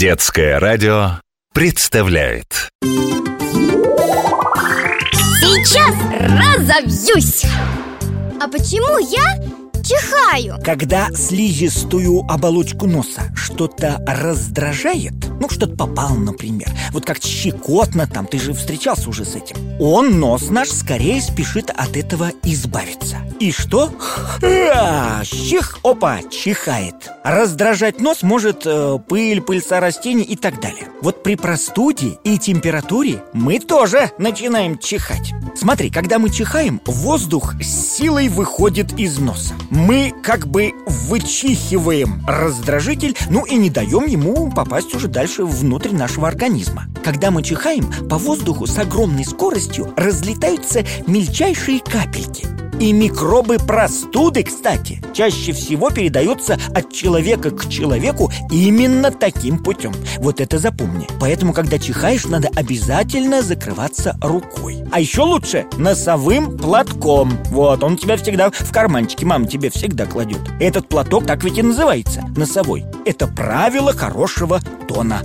Детское радио представляет Сейчас разобьюсь А почему я чихаю? Когда слизистую оболочку носа что-то раздражает Ну, что-то попало, например. Вот как щекотно там, ты же встречался уже с этим. Он, нос наш, скорее спешит от этого избавиться. И что? Чих, опа, чихает. Раздражать нос может э, пыль, пыльца растений и так далее. Вот при простуде и температуре мы тоже начинаем чихать. Смотри, когда мы чихаем, воздух с силой выходит из носа. Мы как бы вычихиваем раздражитель, ну и не даем ему попасть уже дальше внутрь нашего организма. Когда мы чихаем, по воздуху с огромной скоростью разлетаются мельчайшие капельки. И микробы простуды, кстати, чаще всего передаются от человека к человеку именно таким путем. Вот это запомни. Поэтому, когда чихаешь, надо обязательно закрываться рукой. А еще лучше носовым платком. Вот, он у тебя всегда в карманчике, мама тебе всегда кладет. Этот платок так ведь и называется, носовой. Это правило хорошего тона.